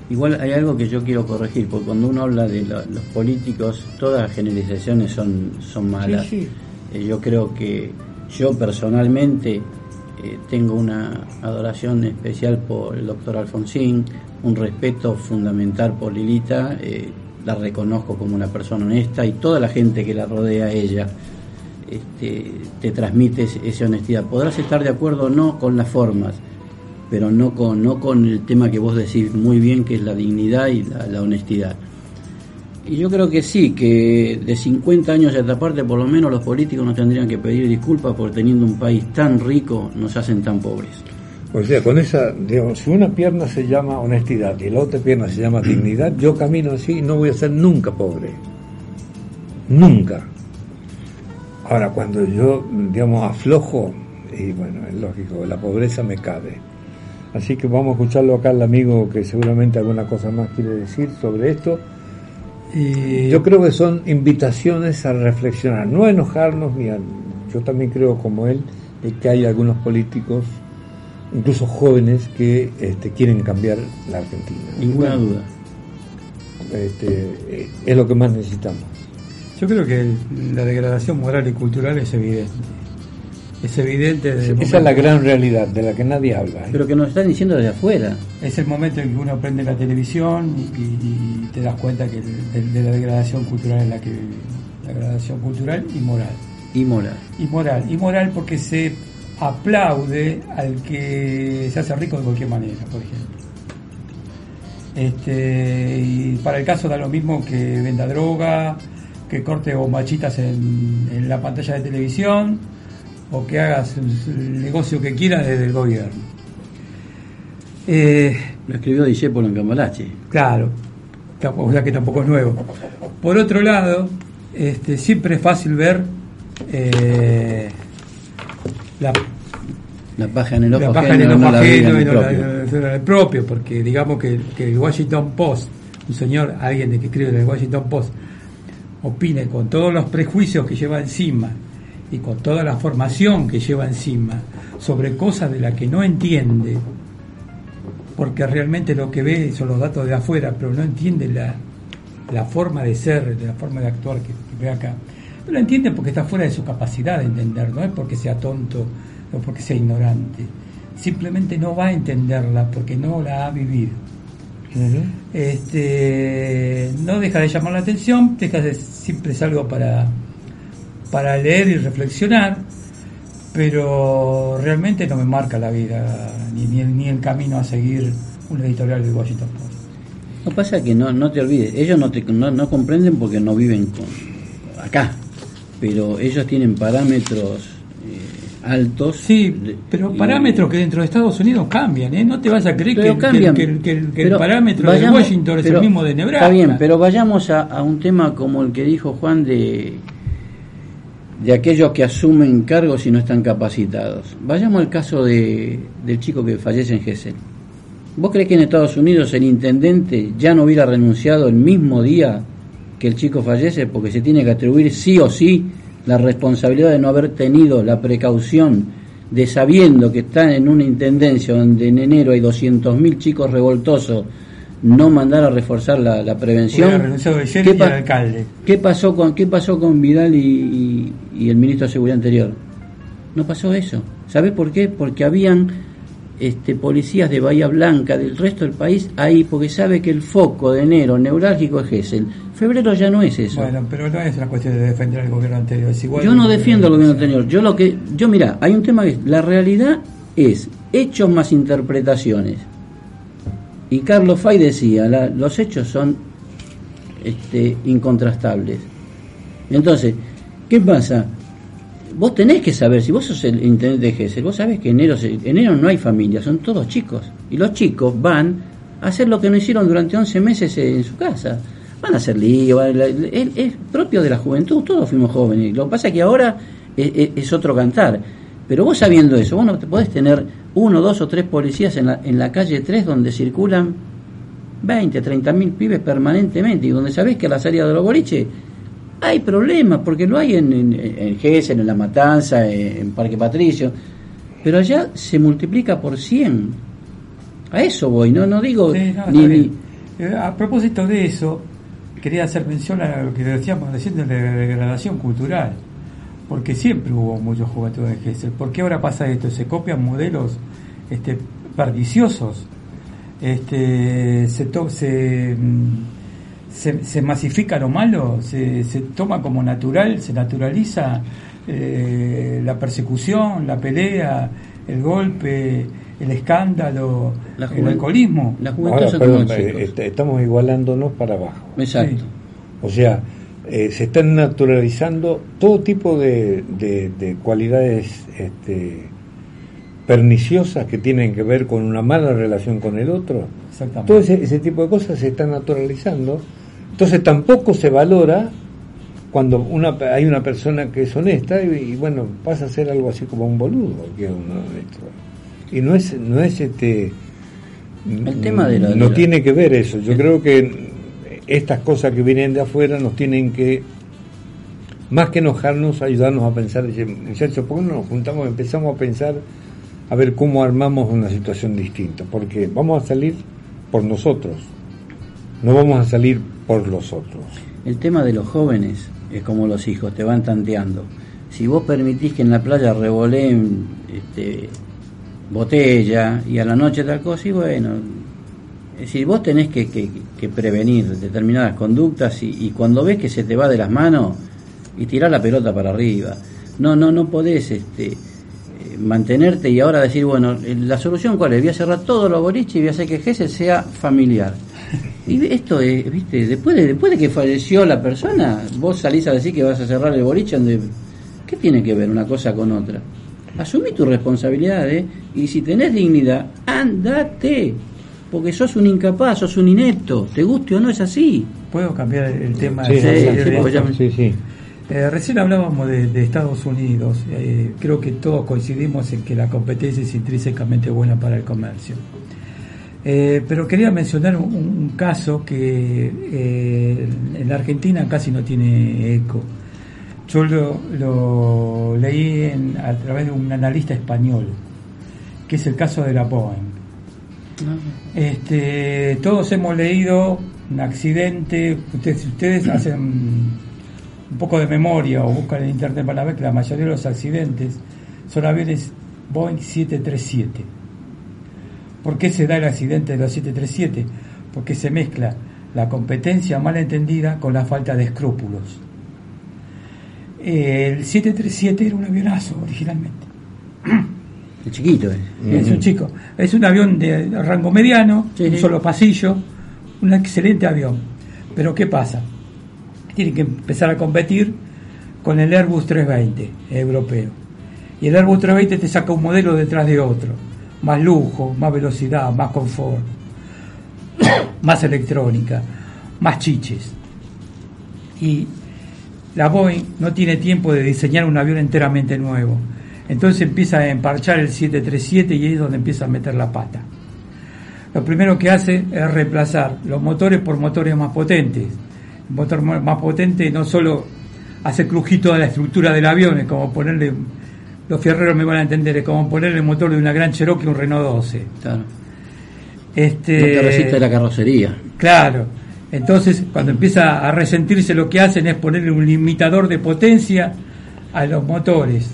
Igual hay algo que yo quiero corregir, porque cuando uno habla de lo- los políticos, todas las generalizaciones son, son malas. Sí, Eh, yo creo que yo personalmente eh, tengo una adoración especial por el doctor Alfonsín, un respeto fundamental por Lilita, eh, la reconozco como una persona honesta y toda la gente que la rodea a ella este, te transmite esa honestidad. Podrás estar de acuerdo o no con las formas, pero no con, no con el tema que vos decís muy bien, que es la dignidad y la, honestidad. Y yo creo que sí, que de 50 años a esta parte, por lo menos los políticos nos tendrían que pedir disculpas por teniendo un país tan rico, nos hacen tan pobres. O sea, con esa, digamos, si una pierna se llama honestidad y la otra pierna se llama dignidad, yo camino así y no voy a ser nunca pobre. Nunca. Ahora, cuando yo, digamos, aflojo, y bueno, es lógico, la pobreza me cabe. Así que vamos a escucharlo acá al amigo que seguramente alguna cosa más quiere decir sobre esto. Y Yo creo que son invitaciones a reflexionar, no a enojarnos ni a... Yo también creo como él de que hay algunos políticos, incluso jóvenes, que este, quieren cambiar la Argentina. Ninguna Bueno, duda. este, eh, es lo que más necesitamos. yo creo que la degradación moral y cultural es evidente. Es evidente desde el Esa es la gran realidad de la que nadie habla. ¿eh? Pero que nos están diciendo desde afuera. Es el momento en que uno prende la televisión y, y te das cuenta que de, de la degradación cultural en la que vivimos. La degradación cultural y moral. Y moral. Y moral. Y moral porque se aplaude al que se hace rico de cualquier manera, por ejemplo. Este, y para el caso da lo mismo que venda droga, que corte bombachitas en, en la pantalla de televisión o que hagas el negocio que quiera desde el gobierno. Eh, Lo escribió Discépolo en Cambalache. Claro, o sea que tampoco es nuevo. Por otro lado, este, siempre es fácil ver eh, la, La paja en el ojo la paja en ajeno, el ojo no la ajeno en el la- propio. no en el propio, porque digamos que, que el Washington Post, un señor, alguien de que escribe en el Washington Post, opine con todos los prejuicios que lleva encima y con toda la formación que lleva encima sobre cosas de las que no entiende, porque realmente lo que ve son los datos de afuera, pero no entiende la, la forma de ser, la forma de actuar que, que ve acá. No lo entiende porque está fuera de su capacidad de entender, no es porque sea tonto o porque sea ignorante, simplemente no va a entenderla porque no la ha vivido. Este, no deja de llamar la atención, deja de, siempre es algo para, para leer y reflexionar, pero realmente no me marca la vida ni, ni, el, ni el camino a seguir un editorial de Washington Post. No pasa que no, no te olvides, ellos no, te, no, no comprenden porque no viven con, acá, pero ellos tienen parámetros eh, altos. Sí, pero y- parámetros que dentro de Estados Unidos cambian, ¿eh? No te vas a creer que, cambian. que el, que que el parámetro vayamos- de Washington es pero- el mismo de Nebraska. Está bien, pero vayamos a, a un tema como el que dijo Juan de, de aquellos que asumen cargos y no están capacitados. Vayamos al caso de, del chico que fallece en Gessel. ¿Vos crees que en Estados Unidos el intendente ya no hubiera renunciado el mismo día que el chico fallece porque se tiene que atribuir sí o sí la responsabilidad de no haber tenido la precaución de sabiendo que están en una intendencia donde en enero hay 200.000 chicos revoltosos no mandar a reforzar la, la prevención? ¿Qué pa- alcalde. ¿Qué pasó con qué pasó con Vidal y, y- y el ministro de Seguridad anterior? No pasó eso. ¿Sabés por qué? Porque habían este, policías de Bahía Blanca, del resto del país, ahí, porque sabe que el foco de enero neurálgico es Gesell. Febrero ya no es eso. Bueno, pero no es una cuestión de defender al gobierno anterior. Es igual yo no defiendo al gobierno anterior. Yo lo que, yo mira, hay un tema que la realidad es hechos más interpretaciones. Y Carlos Fay decía, la- los hechos son este, incontrastables. Entonces, ¿qué pasa? Vos tenés que saber, si vos sos el intendente de Gesell, vos sabés que enero, enero no hay familia, son todos chicos. Y los chicos van a hacer lo que no hicieron durante 11 meses en su casa. Van a hacer lío, a- es, es propio de la juventud, todos fuimos jóvenes. Lo que pasa es que ahora es otro cantar. Pero vos sabiendo eso, vos no te podés tener uno, dos o tres policías en la, en la calle 3 donde circulan 20, 30 mil pibes permanentemente y donde sabés que a la salida de los boliches hay problemas, porque lo hay en, en, en en La Matanza, en Parque Patricio, pero allá se multiplica por 100. A eso voy, no no digo Sí, no, ni. Eh, A propósito de eso, quería hacer mención a lo que decíamos recién de la degradación cultural, porque siempre hubo muchos juventudes de Gesell. ¿Por qué ahora pasa esto? Se copian modelos este, perniciosos, este, se, to- se, mm, se, se masifica lo malo, se, se toma como natural, se naturaliza eh, la persecución, la pelea, el golpe, el escándalo, La el alcoholismo. la juventud Ahora, son perdón, eh, estamos igualándonos para abajo. Exacto. Sí. O sea, eh, se están naturalizando todo tipo de, de- de cualidades este, perniciosas que tienen que ver con una mala relación con el otro. Todo ese, ese tipo de cosas se están naturalizando. Entonces tampoco se valora cuando una, hay una persona que es honesta y, y, bueno, pasa a ser algo así como un boludo. Que es un honesto. Y no es, no es este... El tema de la- no de la- tiene que ver eso. Yo el- creo que estas cosas que vienen de afuera nos tienen que, más que enojarnos, ayudarnos a pensar, muchachos, ¿por qué no nos juntamos empezamos a pensar a ver cómo armamos una situación distinta? Porque vamos a salir por nosotros, no vamos a salir por los otros. El tema de los jóvenes es como los hijos, te van tanteando. Si vos permitís que en la playa revoleen este, botella y a la noche tal cosa, y bueno, es decir, vos tenés que, que- prevenir determinadas conductas y, y cuando ves que se te va de las manos y tirar la pelota para arriba. No, no, no podés este, eh, mantenerte y ahora decir, bueno, eh, la solución cuál es, voy a cerrar todos los boliches y voy a hacer que Gessel sea familiar. Y esto es, viste, después de, después de que falleció la persona, vos salís a decir que vas a cerrar el boliche donde... ¿Qué tiene que ver una cosa con otra? Asumí tus responsabilidades y si tenés dignidad, andate. Porque sos un incapaz, sos un inepto. Te guste o no es así. ¿Puedo cambiar el tema? Sí, de- sí, de- sí, de- porque ya- sí, sí. Eh, recién hablábamos de, de Estados Unidos. Eh, creo que todos coincidimos en que la competencia es intrínsecamente buena para el comercio. Eh, pero quería mencionar un, un caso que eh, en la Argentina casi no tiene eco. Yo lo, lo leí en- a través de un analista español, que es el caso de la Boeing. Este, todos hemos leído un accidente. Ustedes, si ustedes hacen un poco de memoria o buscan en internet para ver que la mayoría de los accidentes son aviones Boeing 737. ¿Por qué se da el accidente de los 737? Porque se mezcla la competencia mal entendida con la falta de escrúpulos. El 737 era un avionazo originalmente. Es chiquito, eh. Es un chico. Es un avión de rango mediano, Sí, un solo pasillo, un excelente avión. Pero ¿qué pasa? Tiene que empezar a competir con el Airbus 320 europeo. Y el Airbus 320 te saca un modelo detrás de otro. Más lujo, más velocidad, más confort, más electrónica, más chiches. Y la Boeing no tiene tiempo de diseñar un avión enteramente nuevo. Entonces empieza a emparchar el 737 y ahí es donde empieza a meter la pata. Lo primero que hace es reemplazar los motores por motores más potentes. El motor mo- más potente no solo hace crujir toda la estructura del avión, es como ponerle, los fierreros me van a entender, es como ponerle el motor de una gran Cherokee a un Renault 12. Claro. Este, No te resiste la carrocería. Claro. Entonces, cuando empieza a resentirse, lo que hacen es ponerle un limitador de potencia a los motores.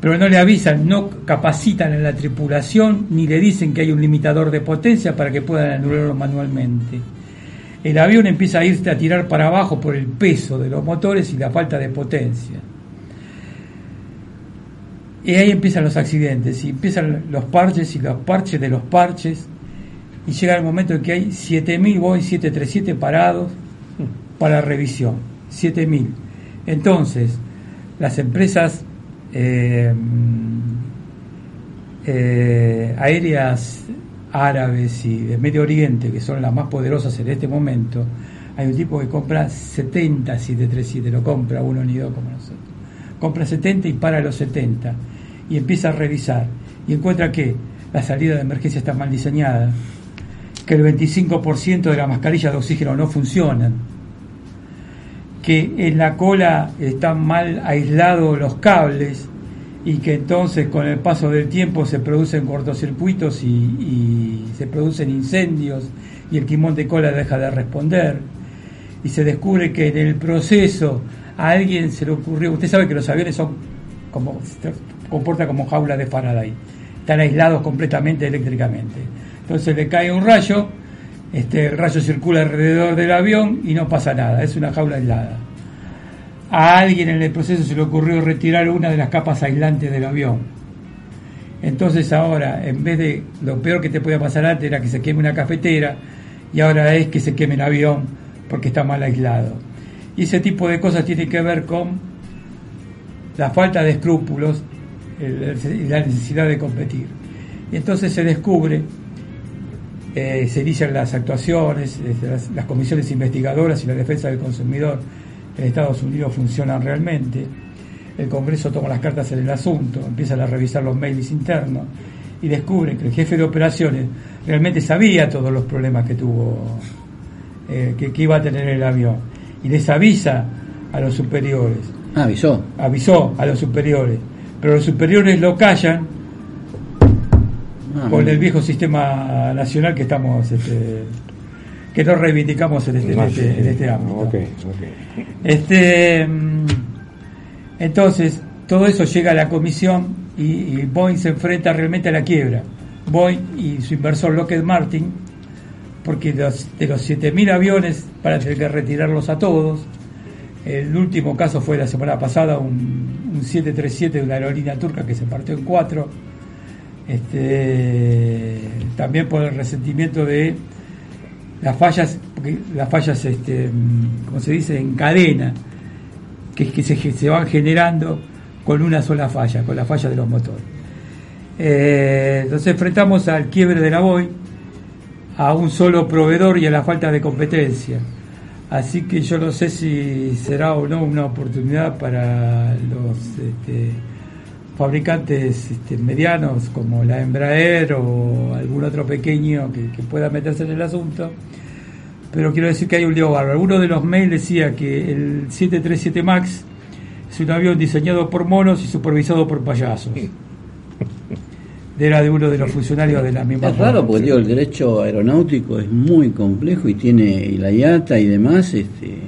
Pero no le avisan, no capacitan a la tripulación, ni le dicen que hay un limitador de potencia para que puedan anularlo manualmente. El avión empieza a irse a tirar para abajo por el peso de los motores y la falta de potencia. Y ahí empiezan los accidentes, y empiezan los parches y los parches de los parches, y llega el momento en que hay 7.000 Boeing 737 parados para revisión. 7.000. Entonces, las empresas eh, eh, aéreas árabes y de Medio Oriente, que son las más poderosas en este momento, hay un tipo que compra 70 737, lo compra uno ni dos como nosotros. Compra 70 y para los 70 y empieza a revisar y encuentra que la salida de emergencia está mal diseñada, que el 25% de las mascarillas de oxígeno no funcionan, que en la cola están mal aislados los cables y que entonces con el paso del tiempo se producen cortocircuitos y, y se producen incendios y el timón de cola deja de responder y se descubre que en el proceso a alguien se le ocurrió, usted sabe que los aviones son como se comportan como jaula de Faraday, están aislados completamente eléctricamente. Entonces le cae un rayo, este, el rayo circula alrededor del avión y no pasa nada, es una jaula aislada. A alguien en el proceso se le ocurrió retirar una de las capas aislantes del avión. Entonces ahora, en vez de lo peor que te podía pasar antes era que se queme una cafetera, y ahora es que se queme el avión porque está mal aislado. Y ese tipo de cosas tiene que ver con la falta de escrúpulos y la necesidad de competir. Y entonces se descubre, eh, se inician las actuaciones, este, las, las comisiones investigadoras y la defensa del consumidor en Estados Unidos funcionan realmente. El Congreso toma las cartas en el asunto, empiezan a revisar los mails internos y descubren que el jefe de operaciones realmente sabía todos los problemas que tuvo, eh, que, que iba a tener el avión. Y les avisa a los superiores Ah, avisó. avisó a los superiores, pero los superiores lo callan Ah, con el viejo sistema nacional que estamos, este, que no reivindicamos en este, en Más, este, en este ámbito. ok, ok. Este, entonces, todo eso llega a la comisión y, y Boeing se enfrenta realmente a la quiebra. Boeing y su inversor Lockheed Martin, porque los- de los 7.000 aviones para tener que retirarlos a todos, el último caso fue la semana pasada, un, un 737 de una aerolínea turca que se partió en cuatro, este, también por el resentimiento de las fallas, las fallas, este, como se dice, en cadena, que, se, van generando con una sola falla, con la falla de los motores. Eh, entonces enfrentamos al quiebre de la Boeing, a un solo proveedor y a la falta de competencia. Así que yo no sé si será o no una oportunidad para los este, fabricantes este, medianos como la Embraer o algún otro pequeño que, que pueda meterse en el asunto. Pero quiero decir que hay un lío bárbaro. Uno de los mails decía que el 737 MAX es un avión diseñado por monos y supervisado por payasos. Era de uno de los funcionarios de la misma. Es raro porque digo, el derecho aeronáutico es muy complejo y tiene y la IATA y demás, este,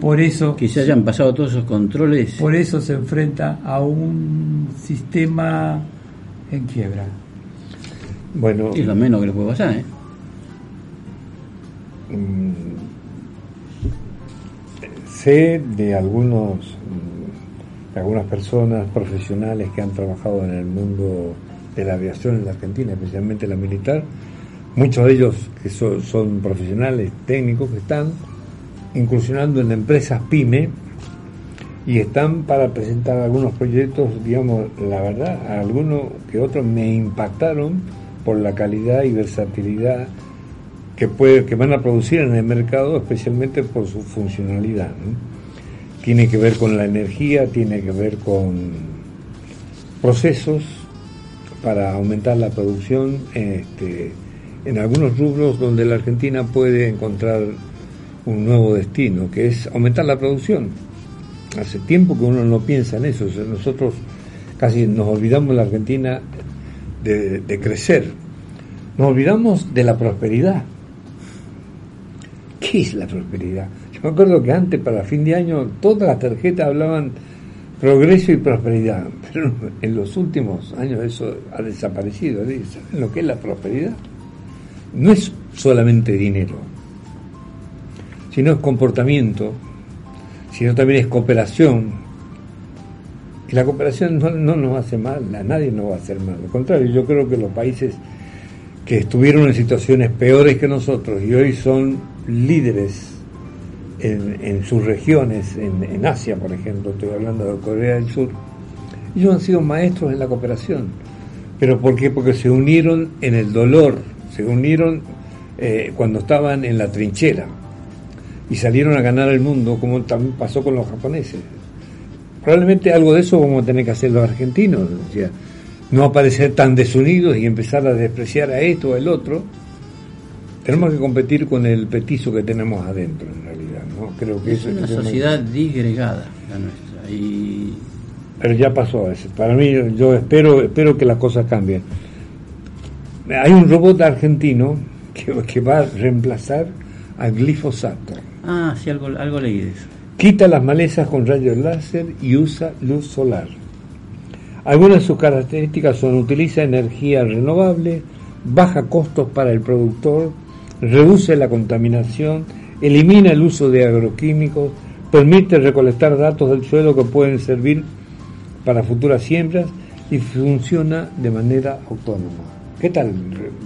Por eso, que se hayan pasado todos esos controles. por eso se enfrenta a un sistema en quiebra. Bueno, es lo menos que le puede pasar, ¿eh? Mm, sé de algunos de algunas personas profesionales que han trabajado en el mundo de la aviación en la Argentina, especialmente la militar, muchos de ellos que son, son profesionales técnicos que están incursionando en empresas pyme y están para presentar algunos proyectos, digamos, la verdad, algunos que otros me impactaron por la calidad y versatilidad que, puede, que van a producir en el mercado, especialmente por su funcionalidad. Tiene que ver con la energía, tiene que ver con procesos para aumentar la producción este, en algunos rubros donde la Argentina puede encontrar un nuevo destino, que es aumentar la producción. Hace tiempo que uno no piensa en eso, nosotros casi nos olvidamos la Argentina de, de crecer, nos olvidamos de la prosperidad. ¿Qué es la prosperidad? Yo me acuerdo que antes, para fin de año, todas las tarjetas hablaban progreso y prosperidad, pero en los últimos años eso ha desaparecido. ¿Saben lo que es la prosperidad? No es solamente dinero, sino es comportamiento, sino también es cooperación. Y la cooperación no, no nos hace mal, a nadie nos va a hacer mal. Al contrario, yo creo que los países que estuvieron en situaciones peores que nosotros y hoy son líderes en, sus regiones, en, Asia, por ejemplo, estoy hablando de Corea del Sur, ellos han sido maestros en la cooperación. ¿Pero por qué? Porque se unieron en el dolor, se unieron eh, cuando estaban en la trinchera y salieron a ganar el mundo, como también pasó con los japoneses. Probablemente algo de eso vamos a tener que hacer los argentinos, no aparecer tan desunidos y empezar a despreciar a esto o al otro, tenemos que competir con el petizo que tenemos adentro, en realidad. ¿no? Creo que es una sociedad disgregada la nuestra. Y... Pero ya pasó eso. Para mí, yo espero, espero que las cosas cambien. Hay un robot argentino que, que va a reemplazar al glifosato. Ah, sí, algo, algo leí de eso. Quita las malezas con rayos láser y usa luz solar. Algunas de sus características son utiliza energía renovable, baja costos para el productor, reduce la contaminación, elimina el uso de agroquímicos, permite recolectar datos del suelo que pueden servir para futuras siembras y funciona de manera autónoma. ¿Qué tal?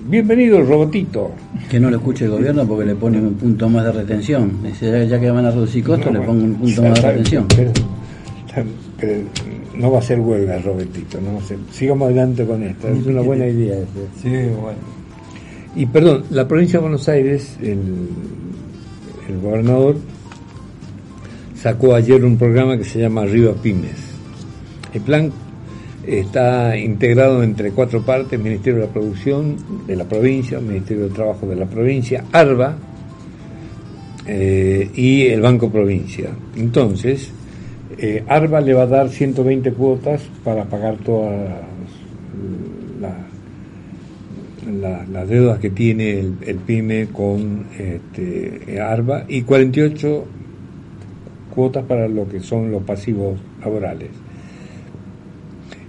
Bienvenido, robotito. Que no lo escuche el gobierno porque le pone un punto más de retención. Dice, ya que van a reducir costos, le pongo un punto más de retención. no va a ser huelga, Robertito. No Sigamos adelante con esto. Es una buena idea. Sí, bueno. Y perdón, la provincia de Buenos Aires, el, el gobernador sacó ayer un programa que se llama Arriba Pymes. El plan está integrado entre cuatro partes, Ministerio de la Producción de la provincia, Ministerio de Trabajo de la provincia, ARBA eh, y el Banco Provincia. Entonces, eh, ARBA le va a dar 120 cuotas para pagar todas las deudas que tiene el, PYME con este, ARBA y 48 cuotas para lo que son los pasivos laborales.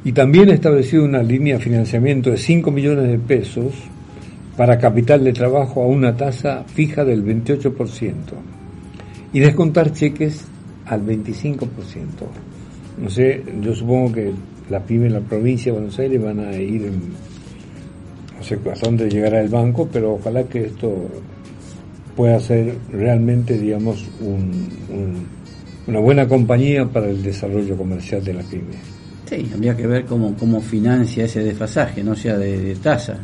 Y también ha establecido una línea de financiamiento de 5 millones de pesos para capital de trabajo a una tasa fija del 28% y descontar cheques al 25%. No sé, yo supongo que la pyme en la provincia de Buenos Aires van a ir en, no sé hasta dónde llegará el banco, pero ojalá que esto pueda ser realmente, digamos, una buena compañía para el desarrollo comercial de la pyme. Sí, habría que ver cómo, cómo financia ese desfasaje, no sea de, tasa,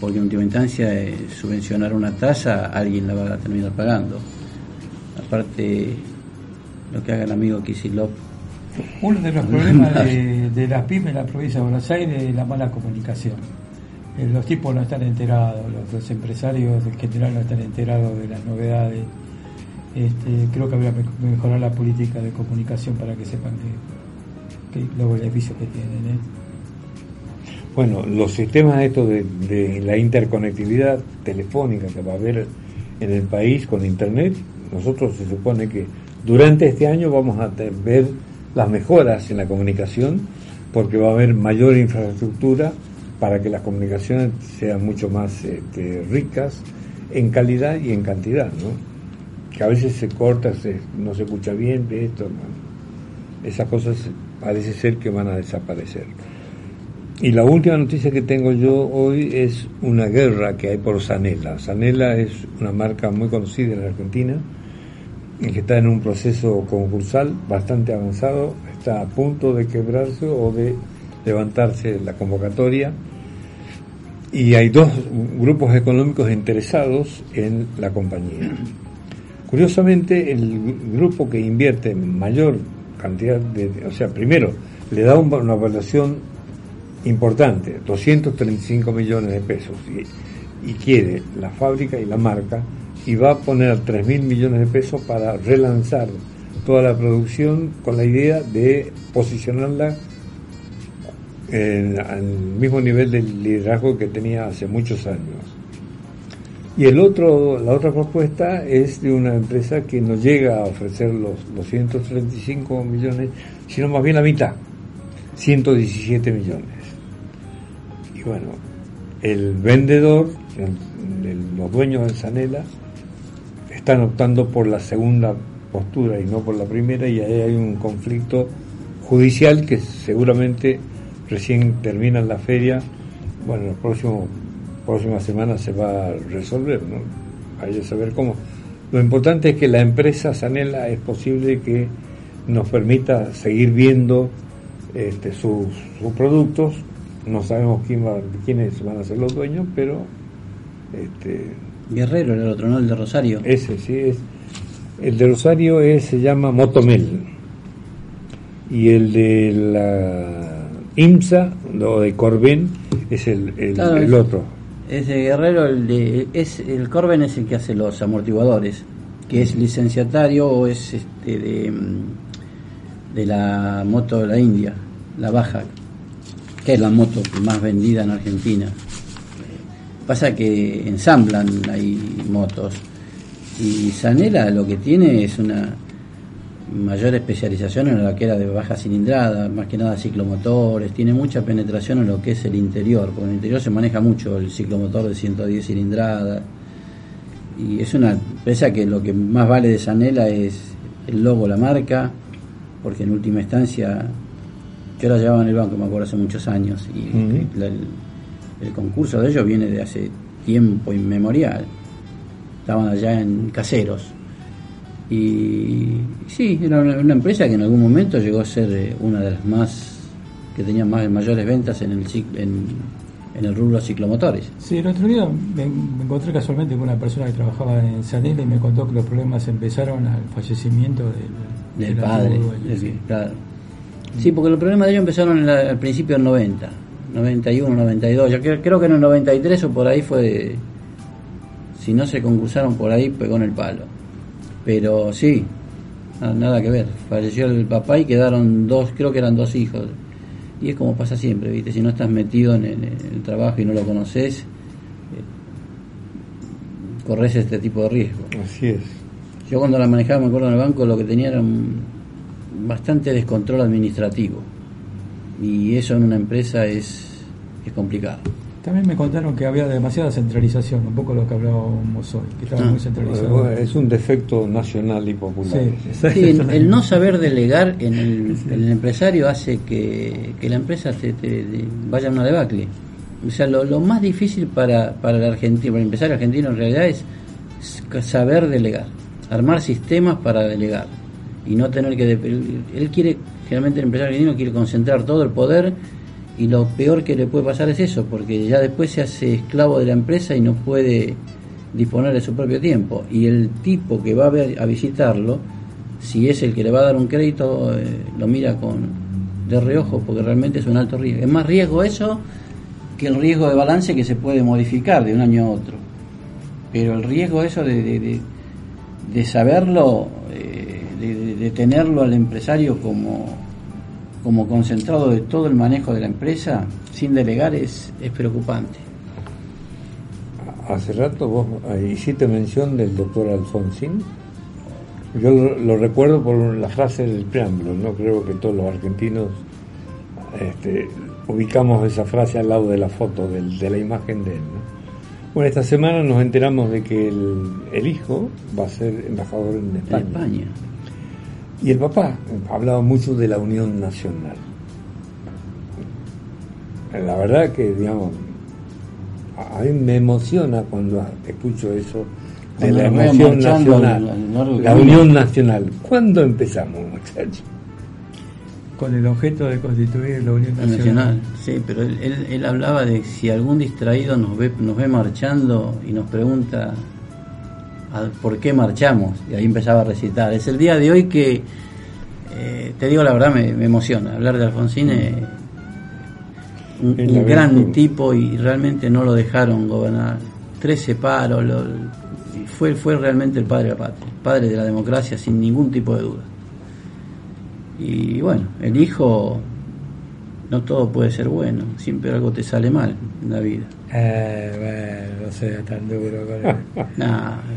porque en última instancia eh, subvencionar una tasa alguien la va a terminar pagando. Aparte, lo que haga el amigo Kisilov. Uno de los problemas de, las pymes en la provincia de Buenos Aires es la mala comunicación. Eh, los tipos no están enterados, los, empresarios en general no están enterados de las novedades. Este, creo que habría que mejorar la política de comunicación para que sepan que los beneficios que tienen. Bueno, los sistemas estos de, la interconectividad telefónica que va a haber en el país con Internet, nosotros se supone que durante este año vamos a ver las mejoras en la comunicación porque va a haber mayor infraestructura para que las comunicaciones sean mucho más este, ricas en calidad y en cantidad, ¿no? Que a veces se corta, se, no se escucha bien, esto, esas cosas parece ser que van a desaparecer. Y la última noticia que tengo yo hoy es una guerra que hay por Sanela. Sanela es una marca muy conocida en Argentina, que está en un proceso concursal bastante avanzado, está a punto de quebrarse o de levantarse la convocatoria. Y hay dos grupos económicos interesados en la compañía. Curiosamente, el grupo que invierte mayor cantidad de, o sea, primero, le da una evaluación importante, 235 millones de pesos, y, quiere la fábrica y la marca, y va a poner 3 mil millones de pesos para relanzar toda la producción con la idea de posicionarla al mismo nivel de liderazgo que tenía hace muchos años. Y el otro, la otra propuesta es de una empresa que no llega a ofrecer los 235 millones, sino más bien la mitad, 117 millones. Bueno, el vendedor, los dueños de Sanela, están optando por la segunda postura y no por la primera y ahí hay un conflicto judicial que seguramente recién termina la feria, bueno, en las próximas semanas se va a resolver, ¿no? Hay que saber cómo. Lo importante es que la empresa Sanela es posible que nos permita seguir viendo este, sus, sus productos no sabemos quién va, quiénes van a ser los dueños, pero este, Guerrero era el otro, ¿no? El de Rosario. Ese, sí, es. El de Rosario es, se llama Motomel. Y el de la IMSA, o de Corben, es el, el, otro. Ese Guerrero, el de, es, el Corben es el que hace los amortiguadores, que es licenciatario o es este de, de la moto de la India, la baja, que es la moto más vendida en Argentina. Pasa que ensamblan ahí motos. Y Sanela lo que tiene es una mayor especialización en la que era de baja cilindrada, más que nada ciclomotores, tiene mucha penetración en lo que es el interior, porque en el interior se maneja mucho el ciclomotor de 110 cilindradas. Y es una empresa que lo que más vale de Sanela es el logo, la marca, porque en última instancia yo la llevaba en el banco, me acuerdo, hace muchos años. Y el, concurso de ellos viene de hace tiempo inmemorial. Estaban allá en caseros. Y sí, era una, empresa que en algún momento llegó a ser eh, una de las más que tenía más mayores ventas en el en, en el rubro ciclomotores. Sí, el otro día me, encontré casualmente con una persona que trabajaba en Sanela y me contó que los problemas empezaron al fallecimiento del, del padre. claro. Sí, porque los problemas de ellos empezaron al principio del 90, 91, 92. Yo creo, que en el 93 o por ahí fue. Si no se concursaron por ahí, pegó en el palo. Pero sí, nada que ver. Falleció el papá y quedaron dos, creo que eran dos hijos. Y es como pasa siempre, ¿viste? Si no estás metido en el, trabajo y no lo conoces, eh, corres este tipo de riesgo. Así es. Yo cuando la manejaba, me acuerdo en el banco, lo que tenía era un bastante descontrol administrativo y eso en una empresa es, es complicado. También me contaron que había demasiada centralización, un poco lo que hablábamos hoy, que estaba ah. muy centralizado. es un defecto nacional y popular. Sí. el, no saber delegar en el, empresario hace que, la empresa te, vaya a una debacle. O sea, lo, más difícil para, para el argentino, para el empresario argentino en realidad es saber delegar, armar sistemas para delegar y no tener que... Él quiere, generalmente el empresario argentino quiere concentrar todo el poder y lo peor que le puede pasar es eso, porque ya después se hace esclavo de la empresa y no puede disponer de su propio tiempo. Y el tipo que va a, ver, a visitarlo, si es el que le va a dar un crédito, eh, lo mira con de reojo, porque realmente es un alto riesgo. Es más riesgo eso que el riesgo de balance que se puede modificar de un año a otro. Pero el riesgo eso de, de, de saberlo de, tenerlo al empresario como, como concentrado de todo el manejo de la empresa sin delegar es, es preocupante. Hace rato vos hiciste mención del doctor Alfonsín. Yo lo, recuerdo por la frase del preámbulo, no creo que todos los argentinos este, ubicamos esa frase al lado de la foto, de la imagen de él. Bueno, esta semana nos enteramos de que el, hijo va a ser embajador en España. Y el papá hablaba mucho de la Unión Nacional. La verdad que, digamos, a mí me emociona cuando escucho eso de la emoción nacional, la Unión Nacional. ¿Cuándo empezamos, muchachos? Con el objeto de constituir la Unión Nacional. Sí, pero él, él, hablaba de si algún distraído nos ve, nos ve marchando y nos pregunta por qué marchamos, y ahí empezaba a recitar. Es el día de hoy que, eh, te digo la verdad, me, emociona hablar de Alfonsín. un, gran tipo y realmente no lo dejaron gobernar. Trece paros, lo, fue, fue realmente el padre de la patria, padre de la democracia sin ningún tipo de duda. Y bueno, el hijo, no todo puede ser bueno, siempre algo te sale mal en la vida. Eh, bueno, no sea tan duro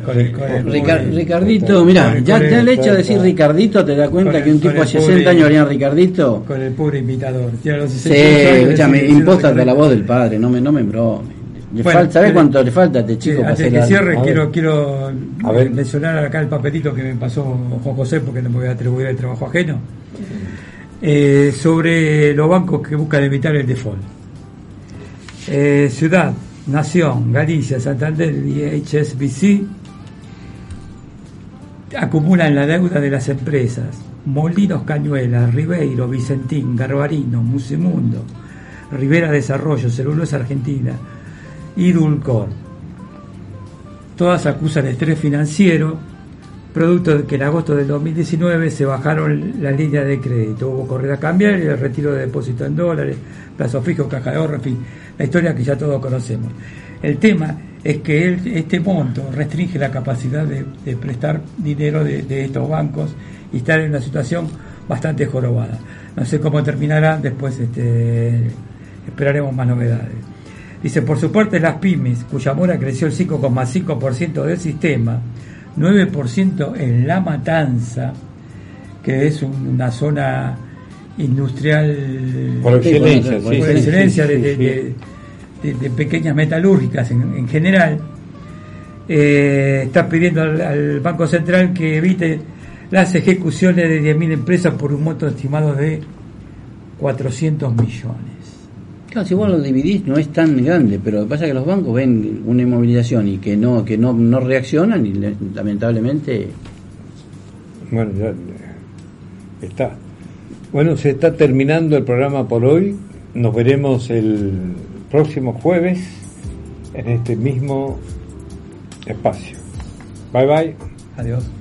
con el, Ricardito, mira, ya, el hecho de decir Ricardito te da cuenta que un tipo a 60 años haría Ricardito. Con el pobre invitador. Sí, escúchame, impóstate la voz del padre, no me, no me bromes. ¿Sabes cuánto le falta a este chico? antes de que cierre, quiero, quiero mencionar acá el papelito que me pasó Juan José, porque no me voy a atribuir el trabajo ajeno, eh, sobre los bancos que buscan evitar el default. Eh, Ciudad, Nación, Galicia, Santander y HSBC acumulan la deuda de las empresas. Molinos Cañuelas, Ribeiro, Vicentín, Garbarino, Musimundo, Rivera Desarrollo, Celulosa Argentina, y Dulcor. Todas acusan estrés financiero, producto que en agosto del 2019 se bajaron las líneas de crédito. Hubo corrida cambiar y el retiro de depósito en dólares, plazo fijo, caja de ahorro, en fin, la historia que ya todos conocemos. El tema es que este monto restringe la capacidad de, prestar dinero de, de, estos bancos y estar en una situación bastante jorobada. No sé cómo terminará, después este, esperaremos más novedades. Dice, por su parte las pymes, cuya mora creció el 5,5% del sistema, 9% en La Matanza, que es una zona industrial por excelencia, por excelencia de, pequeñas metalúrgicas en, general, eh, está pidiendo al, Banco Central que evite las ejecuciones de 10.000 empresas por un monto estimado de 400 millones. Claro, si vos lo dividís no es tan grande, pero lo que pasa es que los bancos ven una inmovilización y que no que no, no reaccionan y lamentablemente... Bueno, ya está. Bueno, se está terminando el programa por hoy. Nos veremos el próximo jueves en este mismo espacio. Bye bye. Adiós.